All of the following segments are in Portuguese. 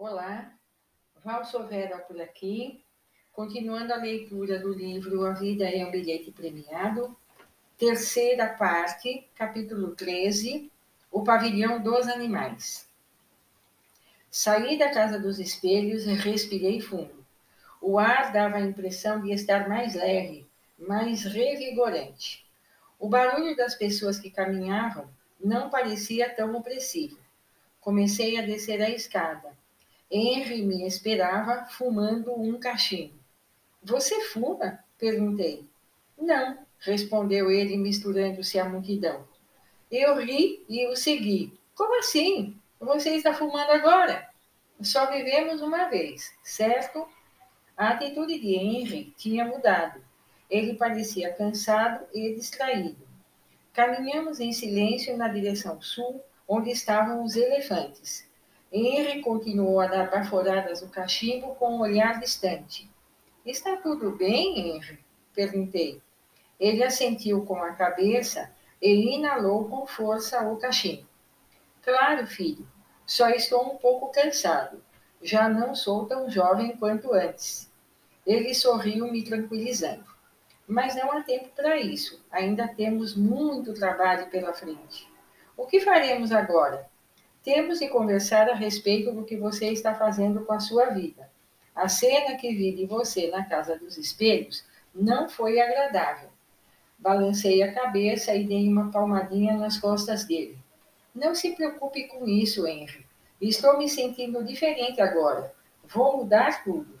Olá, Val Sovera por aqui, continuando a leitura do livro A Vida é um Bilhete Premiado, terceira parte, capítulo 13, O Pavilhão dos Animais. Saí da casa dos espelhos e respirei fundo. O ar dava a impressão de estar mais leve, mais revigorante. O barulho das pessoas que caminhavam não parecia tão opressivo. Comecei a descer a escada Henry me esperava fumando um cachimbo. Você fuma? perguntei. Não, respondeu ele, misturando-se à multidão. Eu ri e o segui. Como assim? Você está fumando agora? Só vivemos uma vez, certo? A atitude de Henry tinha mudado. Ele parecia cansado e distraído. Caminhamos em silêncio na direção sul, onde estavam os elefantes. Henry continuou a dar baforadas no cachimbo com um olhar distante. Está tudo bem, Henry? Perguntei. Ele assentiu com a cabeça e inalou com força o cachimbo. Claro, filho, só estou um pouco cansado. Já não sou tão jovem quanto antes. Ele sorriu, me tranquilizando. Mas não há tempo para isso. Ainda temos muito trabalho pela frente. O que faremos agora? Temos de conversar a respeito do que você está fazendo com a sua vida. A cena que vi de você na casa dos espelhos não foi agradável. Balancei a cabeça e dei uma palmadinha nas costas dele. Não se preocupe com isso, Henry. Estou me sentindo diferente agora. Vou mudar tudo.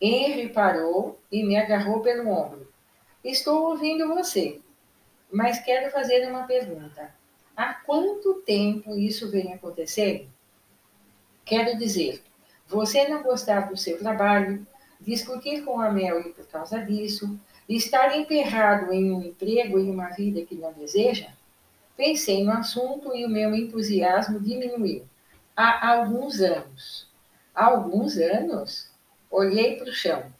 Henry parou e me agarrou pelo ombro. Estou ouvindo você, mas quero fazer uma pergunta. Há quanto tempo isso vem acontecendo? Quero dizer, você não gostar do seu trabalho, discutir com a Mel por causa disso, estar emperrado em um emprego e uma vida que não deseja? Pensei no assunto e o meu entusiasmo diminuiu. Há alguns anos. Há alguns anos? Olhei para o chão.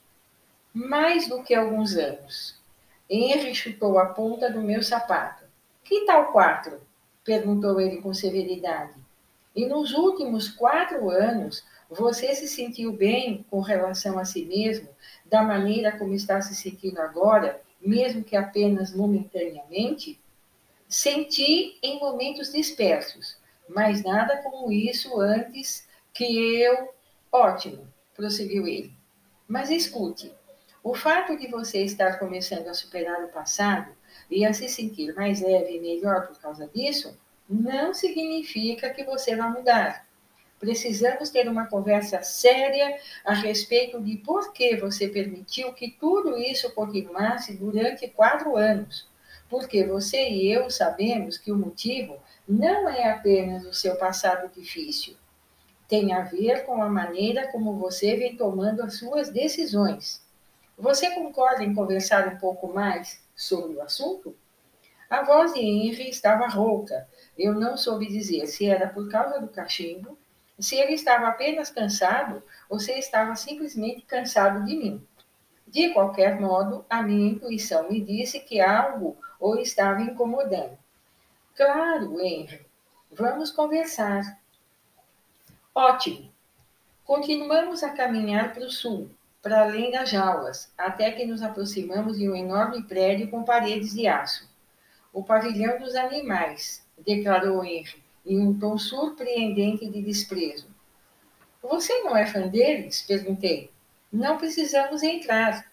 Mais do que alguns anos. Henry chutou a ponta do meu sapato. Que tal quatro? Perguntou ele com severidade. E nos últimos quatro anos, você se sentiu bem com relação a si mesmo, da maneira como está se sentindo agora, mesmo que apenas momentaneamente? Senti em momentos dispersos, mas nada como isso antes que eu. Ótimo, prosseguiu ele. Mas escute, o fato de você estar começando a superar o passado e a se sentir mais leve e melhor por causa disso, não significa que você vai mudar. Precisamos ter uma conversa séria a respeito de por que você permitiu que tudo isso continuasse durante quatro anos. Porque você e eu sabemos que o motivo não é apenas o seu passado difícil. Tem a ver com a maneira como você vem tomando as suas decisões. Você concorda em conversar um pouco mais sobre o assunto? A voz de Henry estava rouca. Eu não soube dizer se era por causa do cachimbo, se ele estava apenas cansado ou se estava simplesmente cansado de mim. De qualquer modo, a minha intuição me disse que algo o estava incomodando. Claro, Henry. Vamos conversar. Ótimo. Continuamos a caminhar para o sul, para além das jaulas, até que nos aproximamos de um enorme prédio com paredes de aço. O pavilhão dos animais, declarou Henry, em um tom surpreendente de desprezo. Você não é fã deles? perguntei. Não precisamos entrar.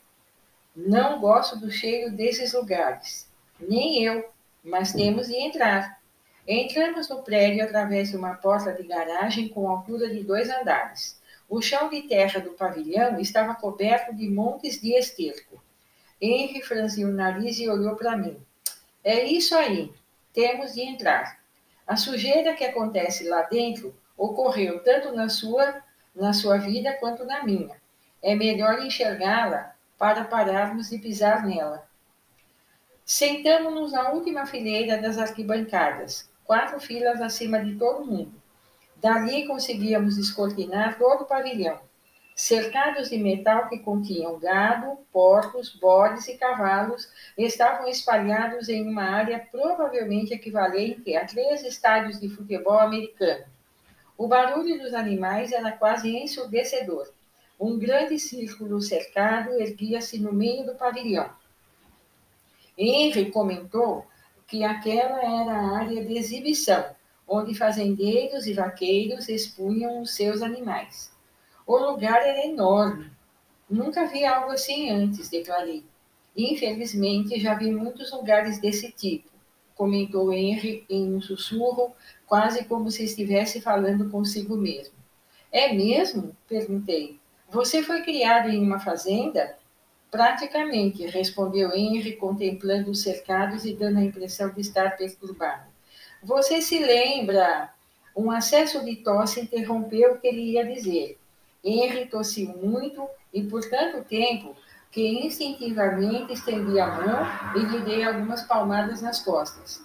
Não gosto do cheiro desses lugares. Nem eu, mas temos de entrar. Entramos no prédio através de uma porta de garagem com altura de dois andares. O chão de terra do pavilhão estava coberto de montes de esterco. Henry franziu o nariz e olhou para mim. É isso aí, temos de entrar. A sujeira que acontece lá dentro ocorreu tanto na sua, na sua vida quanto na minha. É melhor enxergá-la para pararmos de pisar nela. Sentamos-nos na última fileira das arquibancadas, quatro filas acima de todo mundo. Dali conseguíamos descortinar todo o pavilhão cercados de metal que continham gado, porcos, bodes e cavalos, estavam espalhados em uma área provavelmente equivalente a três estádios de futebol americano. O barulho dos animais era quase ensurdecedor. Um grande círculo cercado erguia-se no meio do pavilhão. Henry comentou que aquela era a área de exibição, onde fazendeiros e vaqueiros expunham os seus animais. O lugar era enorme. Nunca vi algo assim antes, declarei. Infelizmente, já vi muitos lugares desse tipo, comentou Henry em um sussurro, quase como se estivesse falando consigo mesmo. É mesmo? perguntei. Você foi criado em uma fazenda? Praticamente, respondeu Henry, contemplando os cercados e dando a impressão de estar perturbado. Você se lembra? Um acesso de tosse interrompeu o que ele ia dizer. Henry tossiu muito e por tanto tempo que instintivamente estendi a mão e lhe dei algumas palmadas nas costas.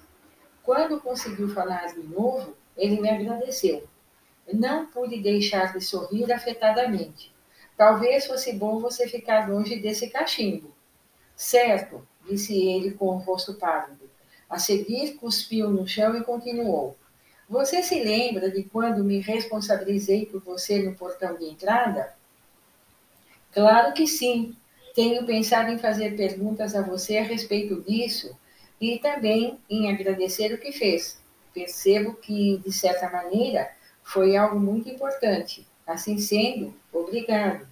Quando conseguiu falar de novo, ele me agradeceu. Não pude deixar de sorrir afetadamente. Talvez fosse bom você ficar longe desse cachimbo. Certo, disse ele com o rosto pálido. A seguir, cuspiu no chão e continuou. Você se lembra de quando me responsabilizei por você no portão de entrada? Claro que sim. Tenho pensado em fazer perguntas a você a respeito disso e também em agradecer o que fez. Percebo que, de certa maneira, foi algo muito importante. Assim sendo, obrigado.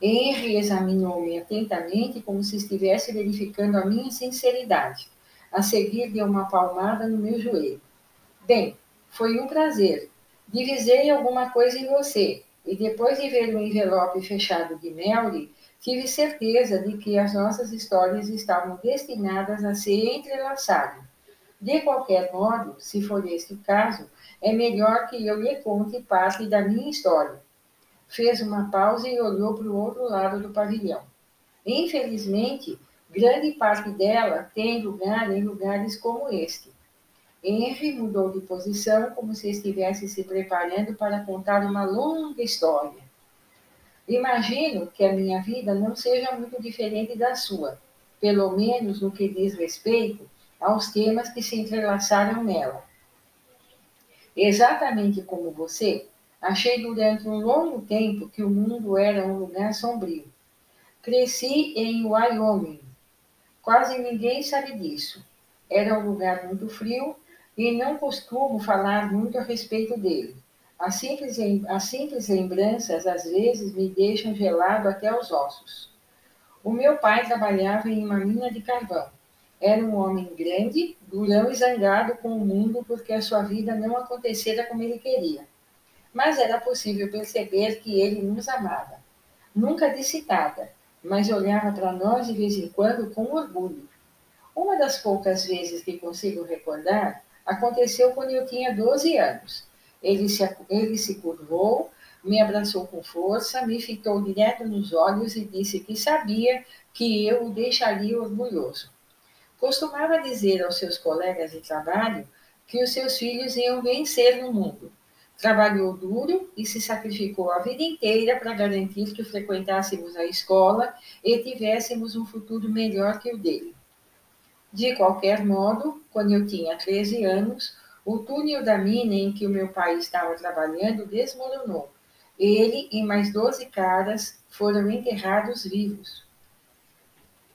Henry examinou-me atentamente, como se estivesse verificando a minha sinceridade. A seguir, deu uma palmada no meu joelho. Bem, foi um prazer. Divisei alguma coisa em você, e depois de ver o envelope fechado de Melry, tive certeza de que as nossas histórias estavam destinadas a se entrelaçarem. De qualquer modo, se for este o caso, é melhor que eu lhe conte parte da minha história. Fez uma pausa e olhou para o outro lado do pavilhão. Infelizmente, grande parte dela tem lugar em lugares como este. Henry mudou de posição como se estivesse se preparando para contar uma longa história. Imagino que a minha vida não seja muito diferente da sua, pelo menos no que diz respeito aos temas que se entrelaçaram nela. Exatamente como você, achei durante um longo tempo que o mundo era um lugar sombrio. Cresci em Wyoming. Quase ninguém sabe disso. Era um lugar muito frio e não costumo falar muito a respeito dele. As simples, as simples lembranças às vezes me deixam gelado até os ossos. O meu pai trabalhava em uma mina de carvão. Era um homem grande, durão e zangado com o mundo porque a sua vida não acontecera como ele queria. Mas era possível perceber que ele nos amava. Nunca disse nada, mas olhava para nós de vez em quando com orgulho. Uma das poucas vezes que consigo recordar Aconteceu quando eu tinha 12 anos. Ele se, ele se curvou, me abraçou com força, me fitou direto nos olhos e disse que sabia que eu o deixaria orgulhoso. Costumava dizer aos seus colegas de trabalho que os seus filhos iam vencer no mundo. Trabalhou duro e se sacrificou a vida inteira para garantir que frequentássemos a escola e tivéssemos um futuro melhor que o dele. De qualquer modo, quando eu tinha 13 anos, o túnel da mina em que o meu pai estava trabalhando desmoronou. Ele e mais 12 caras foram enterrados vivos.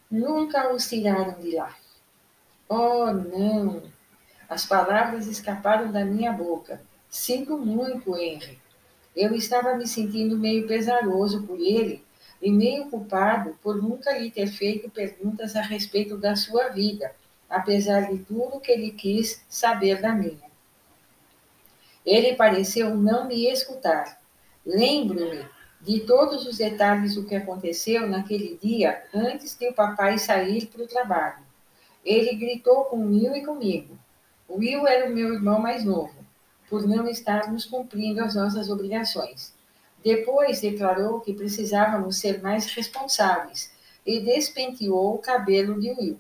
Nunca os tiraram de lá. Oh, não! As palavras escaparam da minha boca. Sinto muito, Henry. Eu estava me sentindo meio pesaroso por ele e meio culpado por nunca lhe ter feito perguntas a respeito da sua vida, apesar de tudo que ele quis saber da minha. Ele pareceu não me escutar. Lembro-me de todos os detalhes do que aconteceu naquele dia antes de o papai sair para o trabalho. Ele gritou com Will e comigo. Will era o meu irmão mais novo, por não estarmos cumprindo as nossas obrigações. Depois declarou que precisávamos ser mais responsáveis e despenteou o cabelo de Will.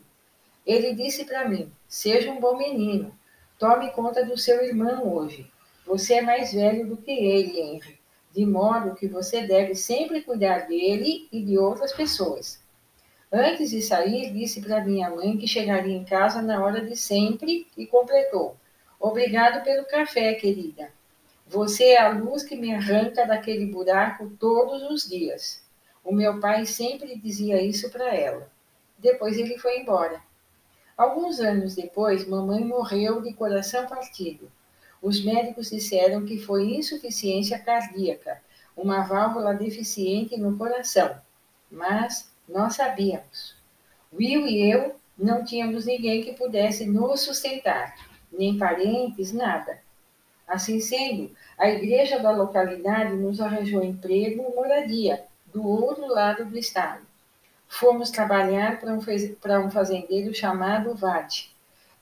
Ele disse para mim: Seja um bom menino, tome conta do seu irmão hoje. Você é mais velho do que ele, Henry, de modo que você deve sempre cuidar dele e de outras pessoas. Antes de sair, disse para minha mãe que chegaria em casa na hora de sempre e completou: Obrigado pelo café, querida. Você é a luz que me arranca daquele buraco todos os dias. O meu pai sempre dizia isso para ela. Depois ele foi embora. Alguns anos depois, mamãe morreu de coração partido. Os médicos disseram que foi insuficiência cardíaca, uma válvula deficiente no coração. Mas nós sabíamos. Will e eu não tínhamos ninguém que pudesse nos sustentar, nem parentes, nada. Assim sendo, a igreja da localidade nos arranjou emprego e moradia do outro lado do estado. Fomos trabalhar para um fazendeiro chamado Vade.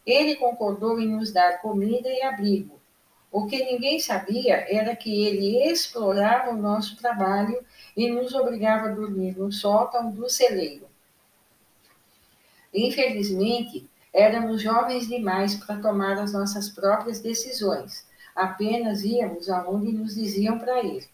Ele concordou em nos dar comida e abrigo. O que ninguém sabia era que ele explorava o nosso trabalho e nos obrigava a dormir no sótão do celeiro. Infelizmente, éramos jovens demais para tomar as nossas próprias decisões. Apenas íamos aonde nos diziam para ir.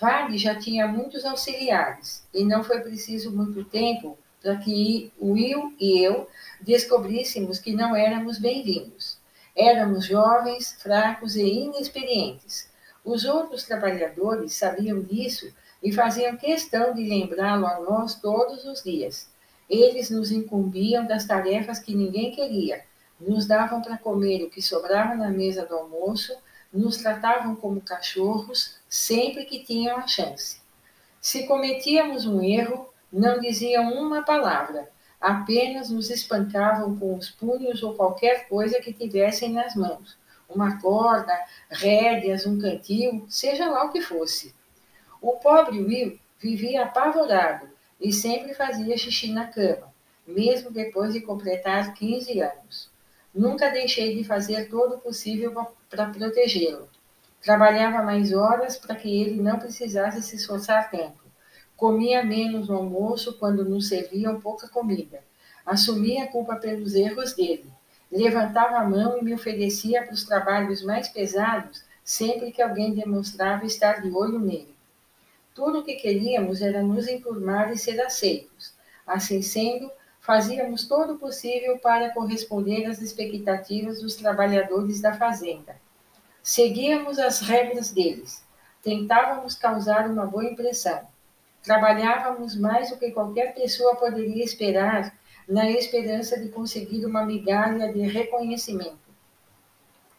Varg já tinha muitos auxiliares e não foi preciso muito tempo para que Will e eu descobríssemos que não éramos bem-vindos. Éramos jovens, fracos e inexperientes. Os outros trabalhadores sabiam disso e faziam questão de lembrá-lo a nós todos os dias. Eles nos incumbiam das tarefas que ninguém queria, nos davam para comer o que sobrava na mesa do almoço nos tratavam como cachorros sempre que tinham a chance. Se cometíamos um erro, não diziam uma palavra, apenas nos espancavam com os punhos ou qualquer coisa que tivessem nas mãos. Uma corda, rédeas, um cantil, seja lá o que fosse. O pobre Will vivia apavorado e sempre fazia xixi na cama, mesmo depois de completar 15 anos. Nunca deixei de fazer todo o possível para protegê-lo. Trabalhava mais horas para que ele não precisasse se esforçar tanto. Comia menos no almoço quando nos serviam pouca comida. Assumia a culpa pelos erros dele. Levantava a mão e me oferecia para os trabalhos mais pesados sempre que alguém demonstrava estar de olho nele. Tudo o que queríamos era nos enturmar e ser aceitos. Assim sendo, fazíamos todo o possível para corresponder às expectativas dos trabalhadores da fazenda. Seguíamos as regras deles, tentávamos causar uma boa impressão. Trabalhávamos mais do que qualquer pessoa poderia esperar, na esperança de conseguir uma migalha de reconhecimento.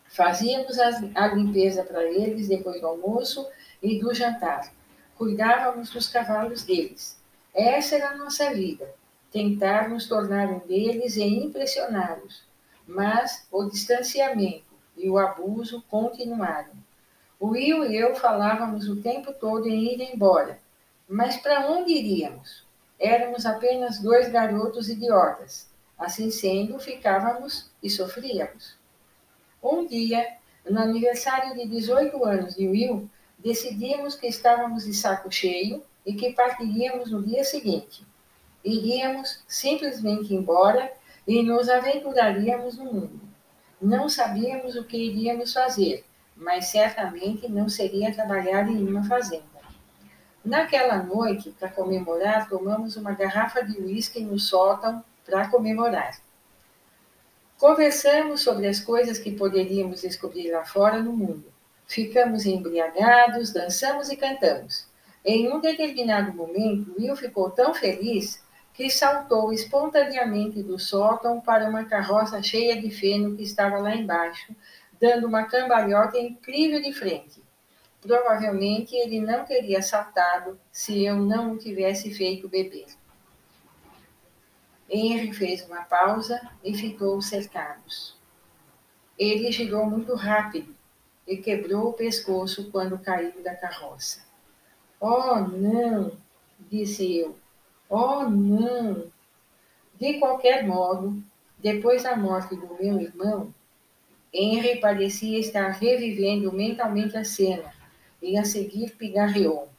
Fazíamos a limpeza para eles depois do almoço e do jantar. Cuidávamos dos cavalos deles. Essa era a nossa vida tentar nos tornar um deles e impressioná-los, mas o distanciamento e o abuso continuaram. O Will e eu falávamos o tempo todo em ir embora, mas para onde iríamos? Éramos apenas dois garotos idiotas. Assim sendo, ficávamos e sofríamos. Um dia, no aniversário de 18 anos de Will, decidimos que estávamos de saco cheio e que partiríamos no dia seguinte iríamos simplesmente embora e nos aventuraríamos no mundo. Não sabíamos o que iríamos fazer, mas certamente não seria trabalhar em uma fazenda. Naquela noite, para comemorar, tomamos uma garrafa de uísque no sótão para comemorar. Conversamos sobre as coisas que poderíamos descobrir lá fora no mundo. Ficamos embriagados, dançamos e cantamos. Em um determinado momento, Will ficou tão feliz que saltou espontaneamente do sótão para uma carroça cheia de feno que estava lá embaixo, dando uma cambalhota incrível de frente. Provavelmente ele não teria saltado se eu não o tivesse feito beber. Henry fez uma pausa e ficou cercados. Ele girou muito rápido e quebrou o pescoço quando caiu da carroça. Oh, não! disse eu. Oh, não! De qualquer modo, depois da morte do meu irmão, Henry parecia estar revivendo mentalmente a cena e a seguir pigarreou.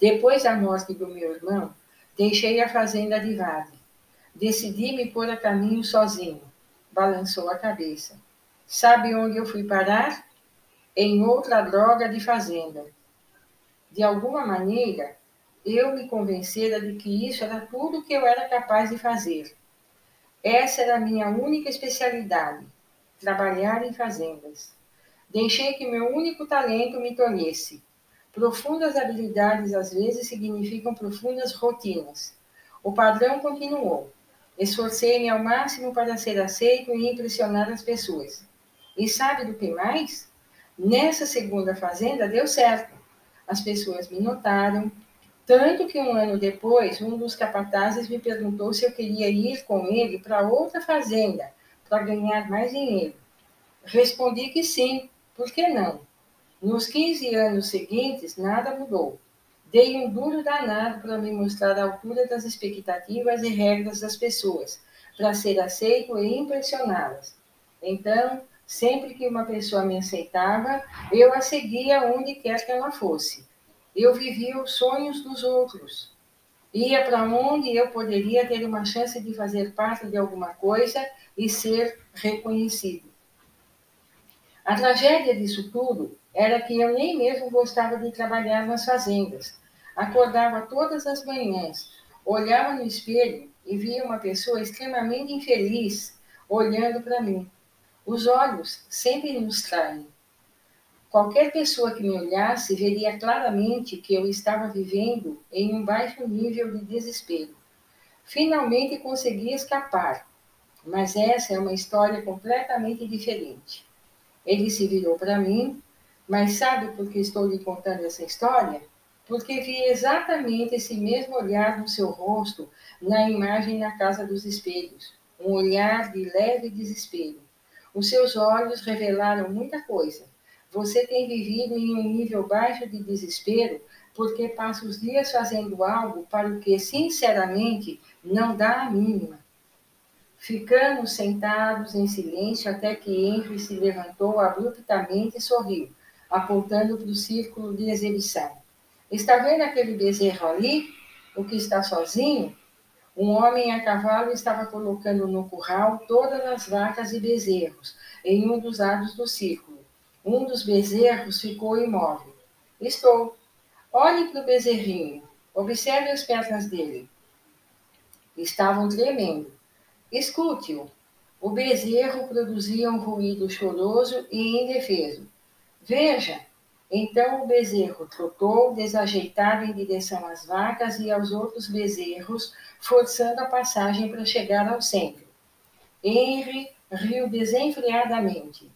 Depois da morte do meu irmão, deixei a fazenda de Vale. Decidi me pôr a caminho sozinho. Balançou a cabeça. Sabe onde eu fui parar? Em outra droga de fazenda. De alguma maneira, eu me convencera de que isso era tudo o que eu era capaz de fazer. Essa era a minha única especialidade, trabalhar em fazendas. Deixei que meu único talento me tolhesse. Profundas habilidades às vezes significam profundas rotinas. O padrão continuou. Esforcei-me ao máximo para ser aceito e impressionar as pessoas. E sabe do que mais? Nessa segunda fazenda deu certo. As pessoas me notaram, tanto que um ano depois, um dos capatazes me perguntou se eu queria ir com ele para outra fazenda, para ganhar mais dinheiro. Respondi que sim, por que não? Nos 15 anos seguintes, nada mudou. Dei um duro danado para me mostrar a altura das expectativas e regras das pessoas, para ser aceito e impressioná-las. Então, sempre que uma pessoa me aceitava, eu a seguia onde quer que ela fosse. Eu vivia os sonhos dos outros. Ia para onde eu poderia ter uma chance de fazer parte de alguma coisa e ser reconhecido. A tragédia disso tudo era que eu nem mesmo gostava de trabalhar nas fazendas. Acordava todas as manhãs, olhava no espelho e via uma pessoa extremamente infeliz olhando para mim. Os olhos sempre nos traem. Qualquer pessoa que me olhasse veria claramente que eu estava vivendo em um baixo nível de desespero. Finalmente consegui escapar, mas essa é uma história completamente diferente. Ele se virou para mim, mas sabe por que estou lhe contando essa história? Porque vi exatamente esse mesmo olhar no seu rosto na imagem na casa dos espelhos, um olhar de leve desespero. Os seus olhos revelaram muita coisa. Você tem vivido em um nível baixo de desespero porque passa os dias fazendo algo para o que, sinceramente, não dá a mínima. Ficamos sentados em silêncio até que Henry se levantou abruptamente e sorriu, apontando para o círculo de exibição. Está vendo aquele bezerro ali? O que está sozinho? Um homem a cavalo estava colocando no curral todas as vacas e bezerros em um dos lados do círculo. Um dos bezerros ficou imóvel. Estou. Olhe para o bezerrinho. Observe as pernas dele. Estavam tremendo. Escute-o. O bezerro produzia um ruído choroso e indefeso. Veja! Então o bezerro trotou desajeitado em direção às vacas e aos outros bezerros, forçando a passagem para chegar ao centro. Henry riu desenfreadamente.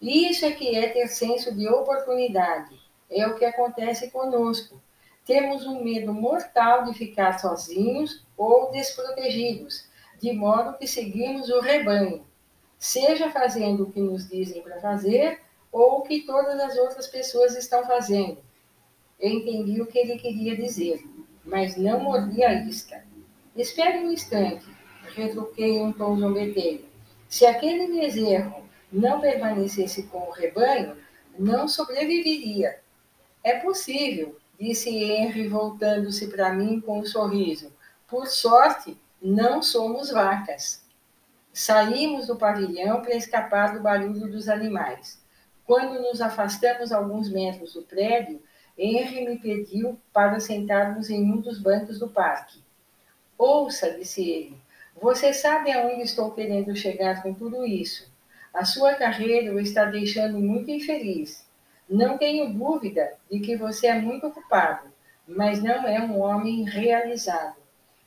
Isso é que é ter senso de oportunidade. É o que acontece conosco. Temos um medo mortal de ficar sozinhos ou desprotegidos de modo que seguimos o rebanho, seja fazendo o que nos dizem para fazer ou o que todas as outras pessoas estão fazendo. Eu entendi o que ele queria dizer, mas não mordi a isca. Espere um instante, retruquei um tom zombeteiro. Se aquele bezerro não permanecesse com o rebanho, não sobreviveria. É possível, disse Henry, voltando-se para mim com um sorriso. Por sorte, não somos vacas. Saímos do pavilhão para escapar do barulho dos animais. Quando nos afastamos alguns metros do prédio, Henry me pediu para sentarmos em um dos bancos do parque. Ouça, disse ele, você sabe aonde estou querendo chegar com tudo isso. A sua carreira o está deixando muito infeliz. Não tenho dúvida de que você é muito ocupado, mas não é um homem realizado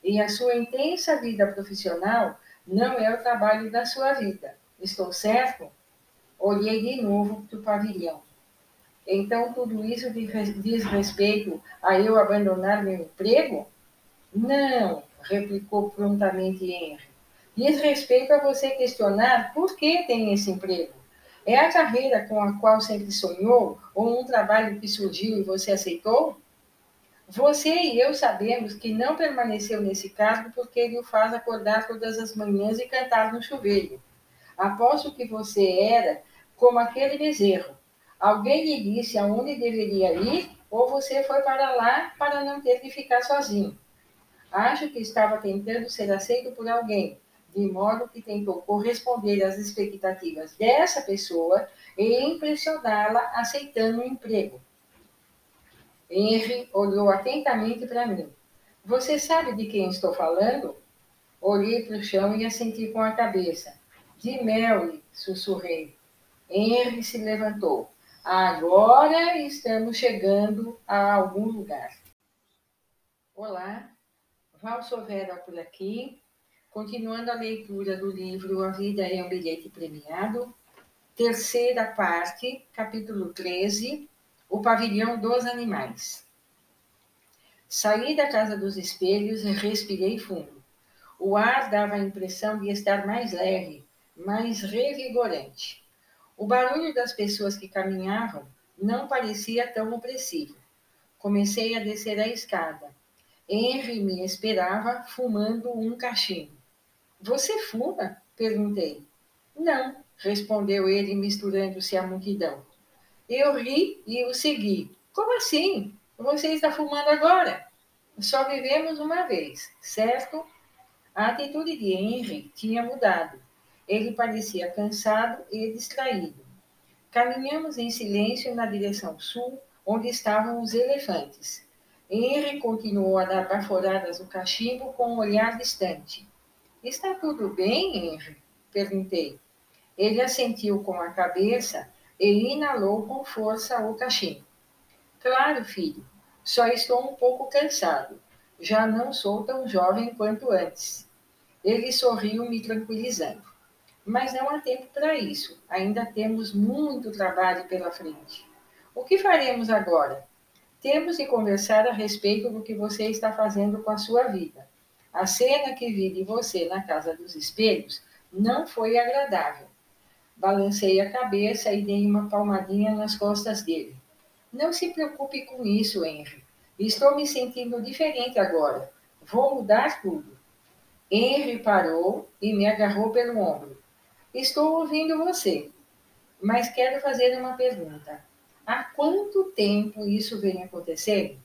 e a sua intensa vida profissional não é o trabalho da sua vida. Estou certo? Olhei de novo para o pavilhão. Então, tudo isso diz respeito a eu abandonar meu emprego? Não, replicou prontamente Henry. Diz respeito a você questionar por que tem esse emprego. É a carreira com a qual sempre sonhou ou um trabalho que surgiu e você aceitou? Você e eu sabemos que não permaneceu nesse cargo porque ele o faz acordar todas as manhãs e cantar no chuveiro. Aposto que você era como aquele bezerro. Alguém lhe disse aonde deveria ir ou você foi para lá para não ter que ficar sozinho. Acho que estava tentando ser aceito por alguém, de modo que tentou corresponder às expectativas dessa pessoa e impressioná-la aceitando o emprego. Henry olhou atentamente para mim. Você sabe de quem estou falando? Olhei para o chão e assenti com a cabeça. De Mary, sussurrei. Henry se levantou. Agora estamos chegando a algum lugar. Olá, Valsovera por aqui, continuando a leitura do livro A Vida é um Bilhete Premiado, terceira parte, capítulo 13, O Pavilhão dos Animais. Saí da casa dos espelhos e respirei fundo. O ar dava a impressão de estar mais leve, mais revigorante. O barulho das pessoas que caminhavam não parecia tão opressivo. Comecei a descer a escada. Henry me esperava fumando um cachimbo. Você fuma? perguntei. Não, respondeu ele, misturando-se à multidão. Eu ri e o segui. Como assim? Você está fumando agora? Só vivemos uma vez, certo? A atitude de Henry tinha mudado. Ele parecia cansado e distraído. Caminhamos em silêncio na direção sul, onde estavam os elefantes. Henry continuou a dar baforadas no cachimbo com um olhar distante. Está tudo bem, Henry? Perguntei. Ele assentiu com a cabeça e inalou com força o cachimbo. Claro, filho, só estou um pouco cansado. Já não sou tão jovem quanto antes. Ele sorriu, me tranquilizando. Mas não há tempo para isso. Ainda temos muito trabalho pela frente. O que faremos agora? Temos de conversar a respeito do que você está fazendo com a sua vida. A cena que vi de você na casa dos espelhos não foi agradável. Balancei a cabeça e dei uma palmadinha nas costas dele. Não se preocupe com isso, Henry. Estou me sentindo diferente agora. Vou mudar tudo. Henry parou e me agarrou pelo ombro. Estou ouvindo você, mas quero fazer uma pergunta. Há quanto tempo isso vem acontecendo?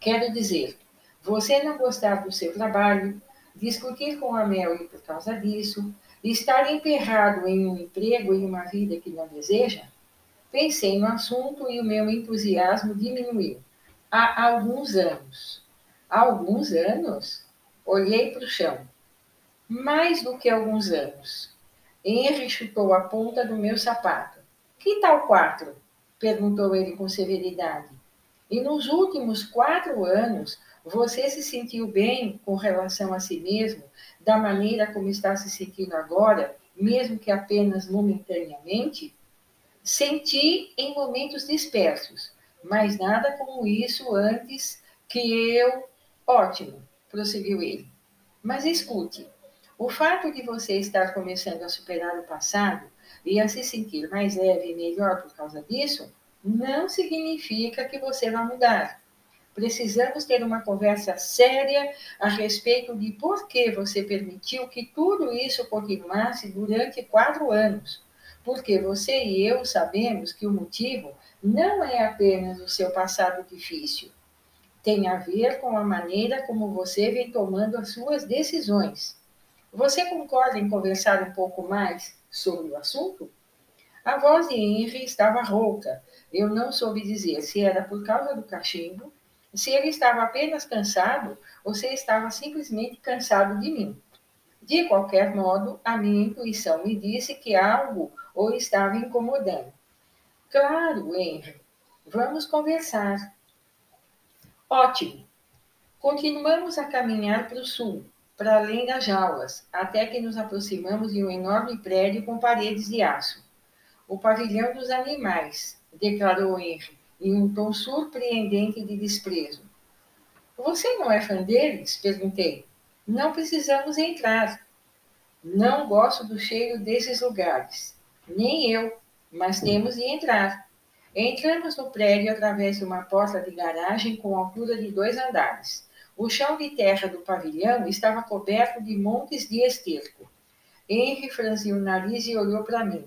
Quero dizer, você não gostar do seu trabalho, discutir com a Mel por causa disso, estar emperrado em um emprego e uma vida que não deseja? Pensei no assunto e o meu entusiasmo diminuiu. Há alguns anos. Há alguns anos? Olhei para o chão. Mais do que alguns anos. Henry chutou a ponta do meu sapato. Que tal quatro? perguntou ele com severidade. E nos últimos quatro anos, você se sentiu bem com relação a si mesmo, da maneira como está se sentindo agora, mesmo que apenas momentaneamente? Senti em momentos dispersos, mas nada como isso antes que eu. Ótimo, prosseguiu ele. Mas escute, o fato de você estar começando a superar o passado e a se sentir mais leve e melhor por causa disso, não significa que você vai mudar. Precisamos ter uma conversa séria a respeito de por que você permitiu que tudo isso continuasse durante quatro anos. Porque você e eu sabemos que o motivo não é apenas o seu passado difícil. Tem a ver com a maneira como você vem tomando as suas decisões. Você concorda em conversar um pouco mais sobre o assunto? A voz de Henry estava rouca. Eu não soube dizer se era por causa do cachimbo, se ele estava apenas cansado ou se estava simplesmente cansado de mim. De qualquer modo, a minha intuição me disse que algo o estava incomodando. Claro, Henry. Vamos conversar. Ótimo. Continuamos a caminhar para o sul, para além das jaulas, até que nos aproximamos de um enorme prédio com paredes de aço. O pavilhão dos animais, declarou Henry, em um tom surpreendente de desprezo. Você não é fã deles? perguntei. Não precisamos entrar. Não gosto do cheiro desses lugares. Nem eu, mas temos de entrar. Entramos no prédio através de uma porta de garagem com altura de dois andares. O chão de terra do pavilhão estava coberto de montes de esterco. Henry franziu o nariz e olhou para mim.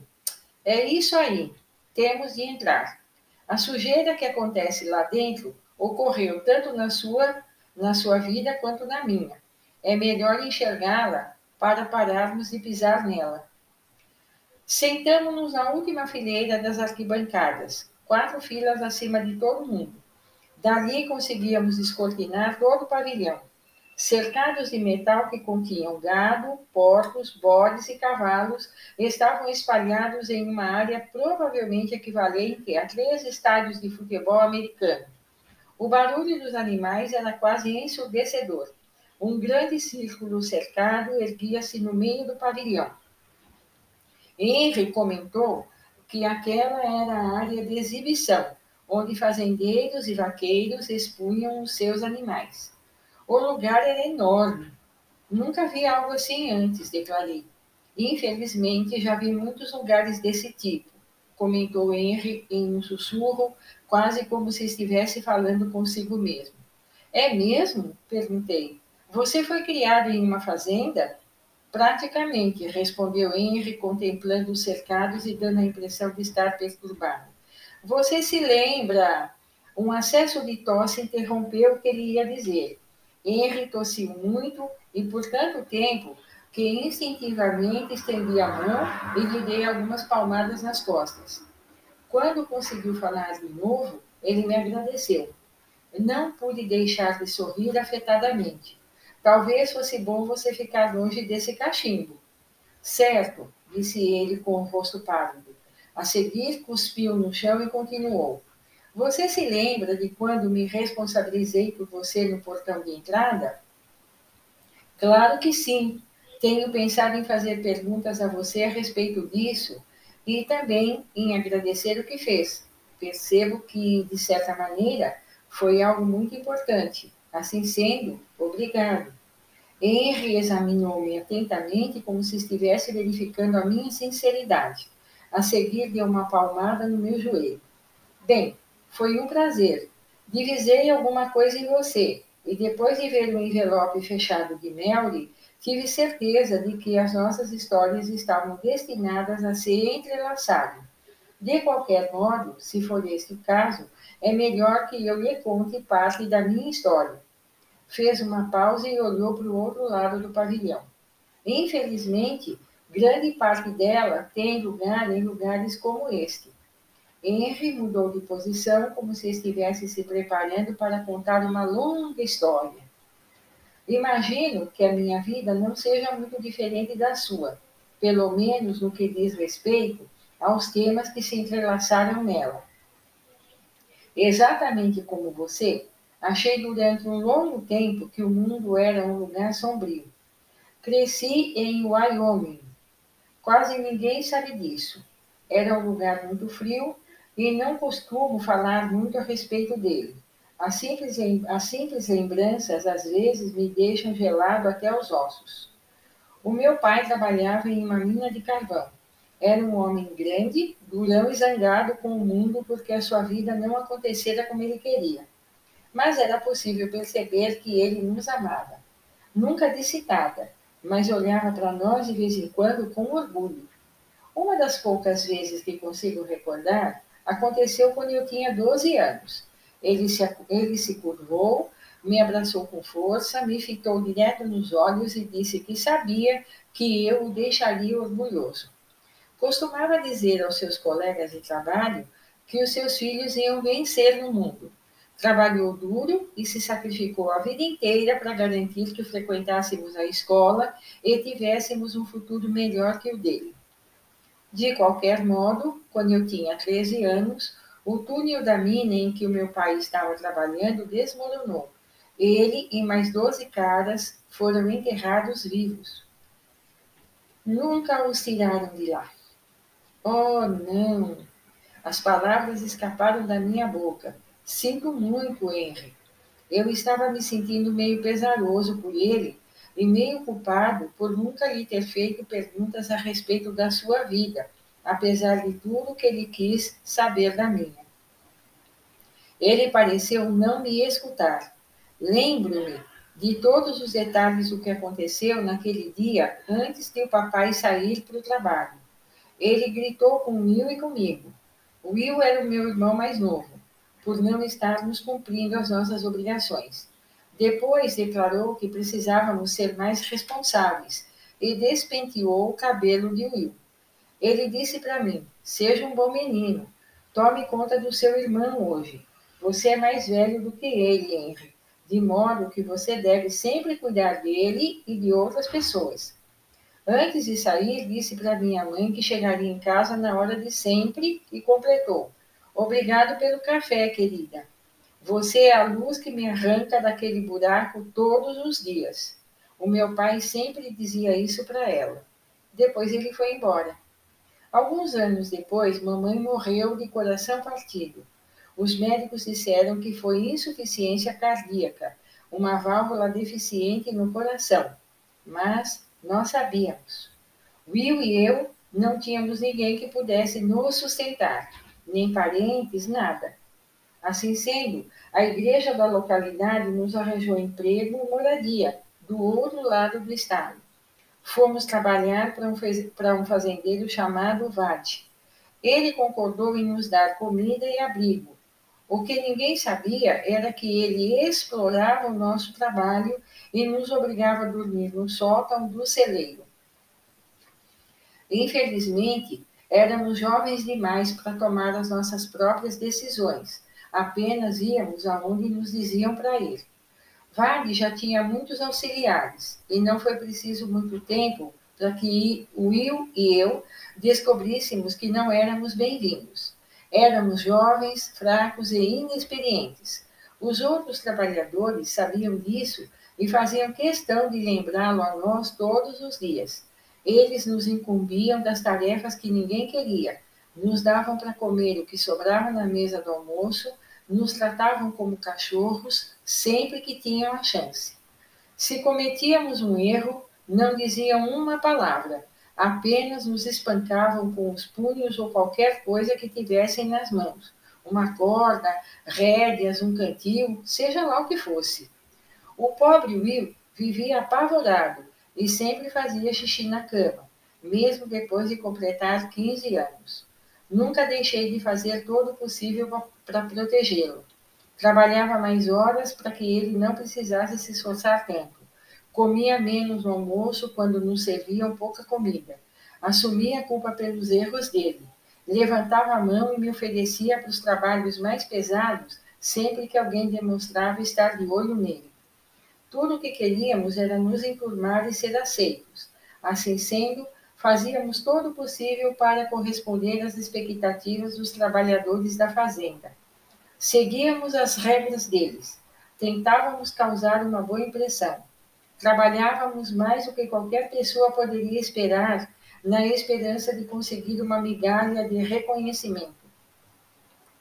É isso aí, temos de entrar. A sujeira que acontece lá dentro ocorreu tanto na sua, na sua vida quanto na minha. É melhor enxergá-la para pararmos de pisar nela. Sentamos-nos na última fileira das arquibancadas, quatro filas acima de todo mundo. Dali conseguíamos descortinar todo o pavilhão. Cercados de metal que continham gado, porcos, bodes e cavalos, estavam espalhados em uma área provavelmente equivalente a três estádios de futebol americano. O barulho dos animais era quase ensurdecedor. Um grande círculo cercado erguia-se no meio do pavilhão. Henry comentou que aquela era a área de exibição, onde fazendeiros e vaqueiros expunham os seus animais. O lugar era enorme. Nunca vi algo assim antes, declarei. Infelizmente, já vi muitos lugares desse tipo, comentou Henry em um sussurro, quase como se estivesse falando consigo mesmo. É mesmo? perguntei. Você foi criado em uma fazenda? Praticamente, respondeu Henry, contemplando os cercados e dando a impressão de estar perturbado. Você se lembra? Um acesso de tosse interrompeu o que ele ia dizer. Henry tossiu muito e por tanto tempo que instintivamente estendi a mão e lhe dei algumas palmadas nas costas. Quando conseguiu falar de novo, ele me agradeceu. Não pude deixar de sorrir afetadamente. Talvez fosse bom você ficar longe desse cachimbo. Certo, disse ele com o rosto pálido. A seguir, cuspiu no chão e continuou. Você se lembra de quando me responsabilizei por você no portão de entrada? Claro que sim. Tenho pensado em fazer perguntas a você a respeito disso e também em agradecer o que fez. Percebo que, de certa maneira, foi algo muito importante. Assim sendo, obrigado. Henry examinou-me atentamente como se estivesse verificando a minha sinceridade. A seguir, deu uma palmada no meu joelho. Bem, foi um prazer. Divisei alguma coisa em você, e depois de ver o envelope fechado de Melry, tive certeza de que as nossas histórias estavam destinadas a se entrelaçarem. De qualquer modo, se for este o caso, é melhor que eu lhe conte parte da minha história. Fez uma pausa e olhou para o outro lado do pavilhão. Infelizmente, grande parte dela tem lugar em lugares como este. Henry mudou de posição como se estivesse se preparando para contar uma longa história. Imagino que a minha vida não seja muito diferente da sua, pelo menos no que diz respeito aos temas que se entrelaçaram nela. Exatamente como você, achei durante um longo tempo que o mundo era um lugar sombrio. Cresci em Wyoming. Quase ninguém sabe disso. Era um lugar muito frio e não costumo falar muito a respeito dele. As simples, as simples lembranças às vezes me deixam gelado até os ossos. O meu pai trabalhava em uma mina de carvão. Era um homem grande, durão e zangado com o mundo porque a sua vida não acontecera como ele queria. Mas era possível perceber que ele nos amava. Nunca disse nada, mas olhava para nós de vez em quando com orgulho. Uma das poucas vezes que consigo recordar aconteceu quando eu tinha 12 anos. Ele se, ele se curvou, me abraçou com força, me fitou direto nos olhos e disse que sabia que eu o deixaria orgulhoso. Costumava dizer aos seus colegas de trabalho que os seus filhos iam vencer no mundo. Trabalhou duro e se sacrificou a vida inteira para garantir que frequentássemos a escola e tivéssemos um futuro melhor que o dele. De qualquer modo, quando eu tinha 13 anos, o túnel da mina em que o meu pai estava trabalhando desmoronou. Ele e mais 12 caras foram enterrados vivos. Nunca os tiraram de lá. Oh, não! As palavras escaparam da minha boca. Sinto muito, Henry. Eu estava me sentindo meio pesaroso por ele e meio culpado por nunca lhe ter feito perguntas a respeito da sua vida, apesar de tudo que ele quis saber da minha. Ele pareceu não me escutar. Lembro-me de todos os detalhes do que aconteceu naquele dia antes de o papai sair para o trabalho. Ele gritou com Will e comigo. Will era o meu irmão mais novo, por não estarmos cumprindo as nossas obrigações. Depois declarou que precisávamos ser mais responsáveis e despenteou o cabelo de Will. Ele disse para mim: Seja um bom menino, tome conta do seu irmão hoje. Você é mais velho do que ele, Henry. de modo que você deve sempre cuidar dele e de outras pessoas. Antes de sair, disse para minha mãe que chegaria em casa na hora de sempre e completou: Obrigado pelo café, querida. Você é a luz que me arranca daquele buraco todos os dias. O meu pai sempre dizia isso para ela. Depois ele foi embora. Alguns anos depois, mamãe morreu de coração partido. Os médicos disseram que foi insuficiência cardíaca, uma válvula deficiente no coração. Mas nós sabíamos. Will e eu não tínhamos ninguém que pudesse nos sustentar, nem parentes, nada. Assim sendo, a igreja da localidade nos arranjou emprego e moradia do outro lado do estado. Fomos trabalhar para um, fazendeiro chamado Vade. Ele concordou em nos dar comida e abrigo. O que ninguém sabia era que ele explorava o nosso trabalho e nos obrigava a dormir no sótão do celeiro. Infelizmente, éramos jovens demais para tomar as nossas próprias decisões apenas íamos aonde nos diziam para ir. Vale já tinha muitos auxiliares e não foi preciso muito tempo para que Will e eu descobríssemos que não éramos bem-vindos. Éramos jovens, fracos e inexperientes. Os outros trabalhadores sabiam disso e faziam questão de lembrá-lo a nós todos os dias. Eles nos incumbiam das tarefas que ninguém queria, nos davam para comer o que sobrava na mesa do almoço, nos tratavam como cachorros sempre que tinham a chance. Se cometíamos um erro, não diziam uma palavra, apenas nos espancavam com os punhos ou qualquer coisa que tivessem nas mãos, uma corda, rédeas, um cantil, seja lá o que fosse. O pobre Will vivia apavorado e sempre fazia xixi na cama, mesmo depois de completar 15 anos. Nunca deixei de fazer todo o possível para protegê-lo. Trabalhava mais horas para que ele não precisasse se esforçar tanto. Comia menos no almoço quando nos serviam pouca comida. Assumia a culpa pelos erros dele. Levantava a mão e me oferecia para os trabalhos mais pesados sempre que alguém demonstrava estar de olho nele. Tudo o que queríamos era nos enturmar e ser aceitos. Assim sendo, fazíamos todo o possível para corresponder às expectativas dos trabalhadores da fazenda. Seguíamos as regras deles, tentávamos causar uma boa impressão. Trabalhávamos mais do que qualquer pessoa poderia esperar, na esperança de conseguir uma migalha de reconhecimento.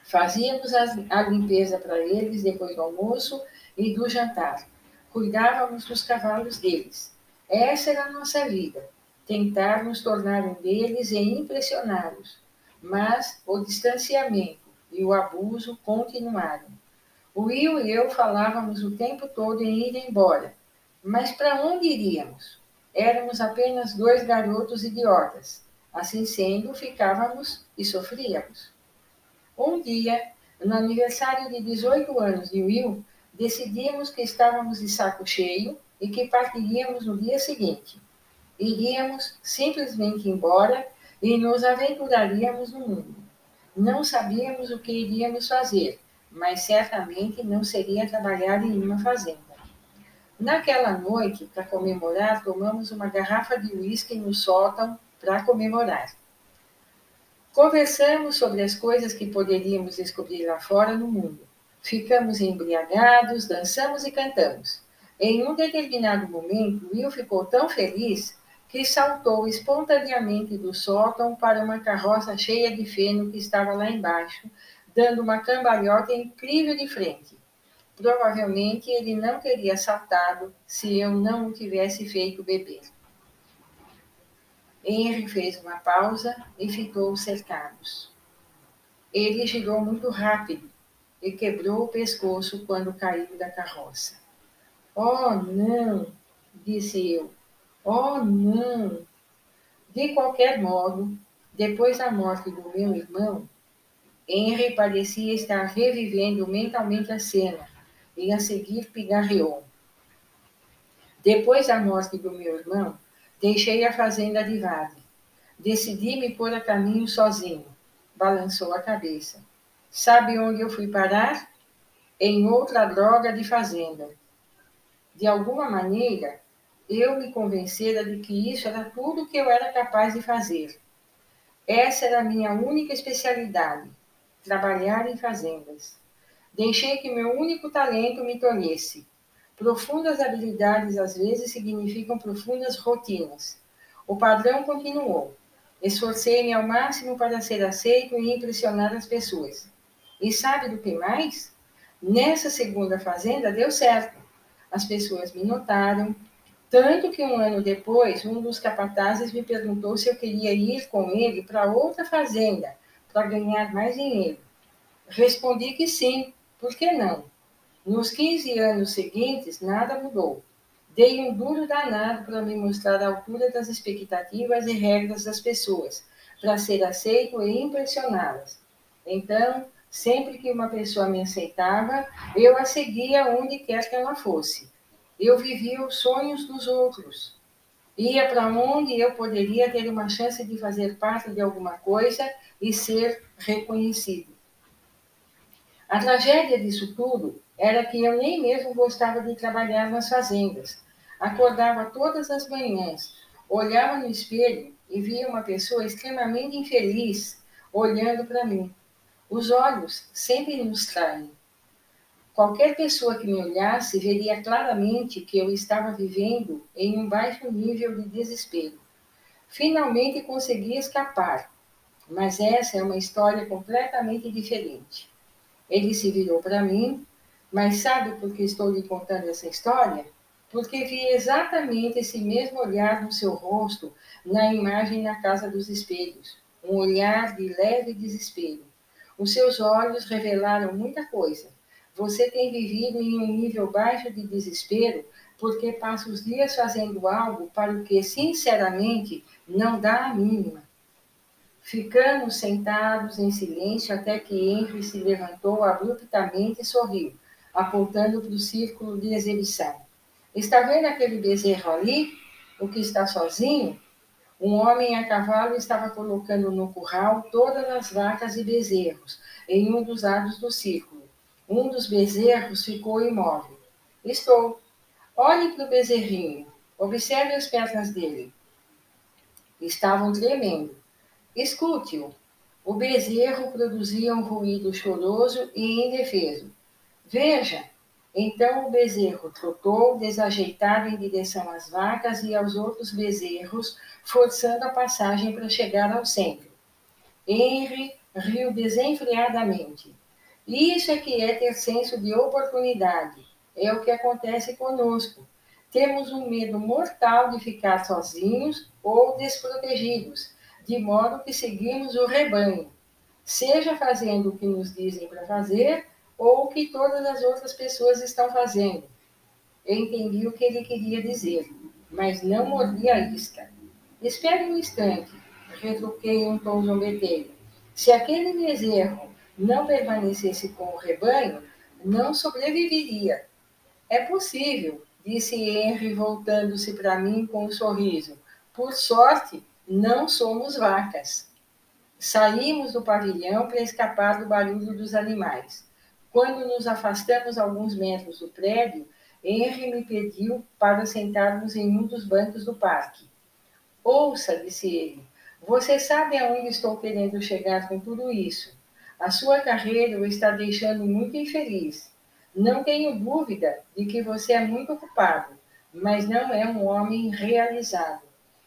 Fazíamos a limpeza para eles depois do almoço e do jantar. Cuidávamos dos cavalos deles. Essa era a nossa vida tentar nos tornar um deles e impressioná-los, mas o distanciamento e o abuso continuaram. O Will e eu falávamos o tempo todo em ir embora, mas para onde iríamos? Éramos apenas dois garotos idiotas. Assim sendo, ficávamos e sofríamos. Um dia, no aniversário de 18 anos de Will, decidimos que estávamos de saco cheio e que partiríamos no dia seguinte iríamos simplesmente embora e nos aventuraríamos no mundo. Não sabíamos o que iríamos fazer, mas certamente não seria trabalhar em uma fazenda. Naquela noite, para comemorar, tomamos uma garrafa de uísque no sótão para comemorar. Conversamos sobre as coisas que poderíamos descobrir lá fora no mundo. Ficamos embriagados, dançamos e cantamos. Em um determinado momento, Will ficou tão feliz que saltou espontaneamente do sótão para uma carroça cheia de feno que estava lá embaixo, dando uma cambalhota incrível de frente. Provavelmente ele não teria saltado se eu não o tivesse feito beber. Henry fez uma pausa e ficou cercados. Ele girou muito rápido e quebrou o pescoço quando caiu da carroça. Oh, não! disse eu Oh, não! De qualquer modo, depois da morte do meu irmão, Henry parecia estar revivendo mentalmente a cena e a seguir pigarreou. Depois da morte do meu irmão, deixei a fazenda de Vade. Decidi me pôr a caminho sozinho. Balançou a cabeça. Sabe onde eu fui parar? em outra droga de fazenda. De alguma maneira, eu me convencera de que isso era tudo que eu era capaz de fazer. Essa era a minha única especialidade, trabalhar em fazendas. Deixei que meu único talento me tolhesse. Profundas habilidades às vezes significam profundas rotinas. O padrão continuou. Esforcei-me ao máximo para ser aceito e impressionar as pessoas. E sabe do que mais? Nessa segunda fazenda deu certo. As pessoas me notaram, tanto que um ano depois, um dos capatazes me perguntou se eu queria ir com ele para outra fazenda, para ganhar mais dinheiro. Respondi que sim, por que não? Nos 15 anos seguintes, nada mudou. Dei um duro danado para me mostrar a altura das expectativas e regras das pessoas, para ser aceito e impressioná-las. Então, sempre que uma pessoa me aceitava, eu a seguia onde quer que ela fosse eu vivia os sonhos dos outros. Ia para onde eu poderia ter uma chance de fazer parte de alguma coisa e ser reconhecido. A tragédia disso tudo era que eu nem mesmo gostava de trabalhar nas fazendas. Acordava todas as manhãs, olhava no espelho e via uma pessoa extremamente infeliz olhando para mim. Os olhos sempre nos traem. Qualquer pessoa que me olhasse veria claramente que eu estava vivendo em um baixo nível de desespero. Finalmente consegui escapar, mas essa é uma história completamente diferente. Ele se virou para mim, mas sabe por que estou lhe contando essa história? Porque vi exatamente esse mesmo olhar no seu rosto na imagem na casa dos espelhos, um olhar de leve desespero. Os seus olhos revelaram muita coisa você tem vivido em um nível baixo de desespero porque passa os dias fazendo algo para o que, sinceramente, não dá a mínima. Ficamos sentados em silêncio até que Henry se levantou abruptamente e sorriu, apontando para o círculo de exibição. Está vendo aquele bezerro ali? O que está sozinho? Um homem a cavalo estava colocando no curral todas as vacas e bezerros em um dos lados do círculo. Um dos bezerros ficou imóvel. Estou. Olhe para o bezerrinho. Observe as pernas dele. Estavam tremendo. Escute-o. O bezerro produzia um ruído choroso e indefeso. Veja! Então o bezerro trotou desajeitado em direção às vacas e aos outros bezerros, forçando a passagem para chegar ao centro. Henry riu desenfreadamente. Isso é que é ter senso de oportunidade. É o que acontece conosco. Temos um medo mortal de ficar sozinhos ou desprotegidos, de modo que seguimos o rebanho, seja fazendo o que nos dizem para fazer ou o que todas as outras pessoas estão fazendo. Eu entendi o que ele queria dizer, mas não mordi a isca. Espere um instante, retruquei um tom zombeteiro. Se aquele bezerro não permanecesse com o rebanho, não sobreviveria. É possível, disse Henry, voltando-se para mim com um sorriso. Por sorte, não somos vacas. Saímos do pavilhão para escapar do barulho dos animais. Quando nos afastamos alguns metros do prédio, Henry me pediu para sentarmos em um dos bancos do parque. Ouça, disse ele, você sabe aonde estou querendo chegar com tudo isso. A sua carreira o está deixando muito infeliz. Não tenho dúvida de que você é muito ocupado, mas não é um homem realizado.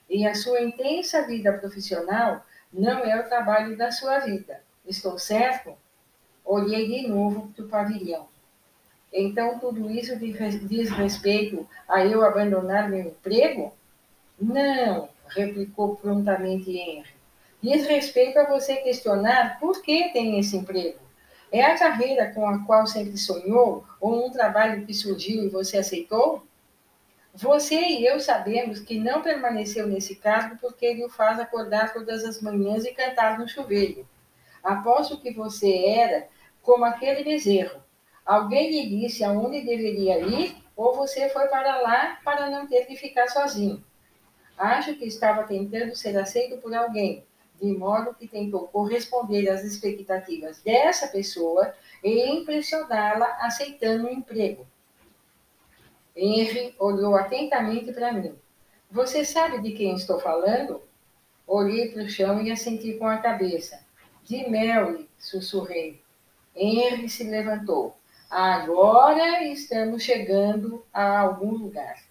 E a sua intensa vida profissional não é o trabalho da sua vida. Estou certo? Olhei de novo para o pavilhão. Então, tudo isso diz respeito a eu abandonar meu emprego? Não, replicou prontamente Henry diz respeito a você questionar por que tem esse emprego. É a carreira com a qual sempre sonhou ou um trabalho que surgiu e você aceitou? Você e eu sabemos que não permaneceu nesse cargo porque ele o faz acordar todas as manhãs e cantar no chuveiro. Aposto que você era como aquele bezerro. Alguém lhe disse aonde deveria ir ou você foi para lá para não ter que ficar sozinho. Acho que estava tentando ser aceito por alguém, de modo que tentou corresponder às expectativas dessa pessoa e impressioná-la aceitando um emprego. Henry olhou atentamente para mim. Você sabe de quem estou falando? Olhei para o chão e assenti com a cabeça. De Mary, sussurrei. Henry se levantou. Agora estamos chegando a algum lugar.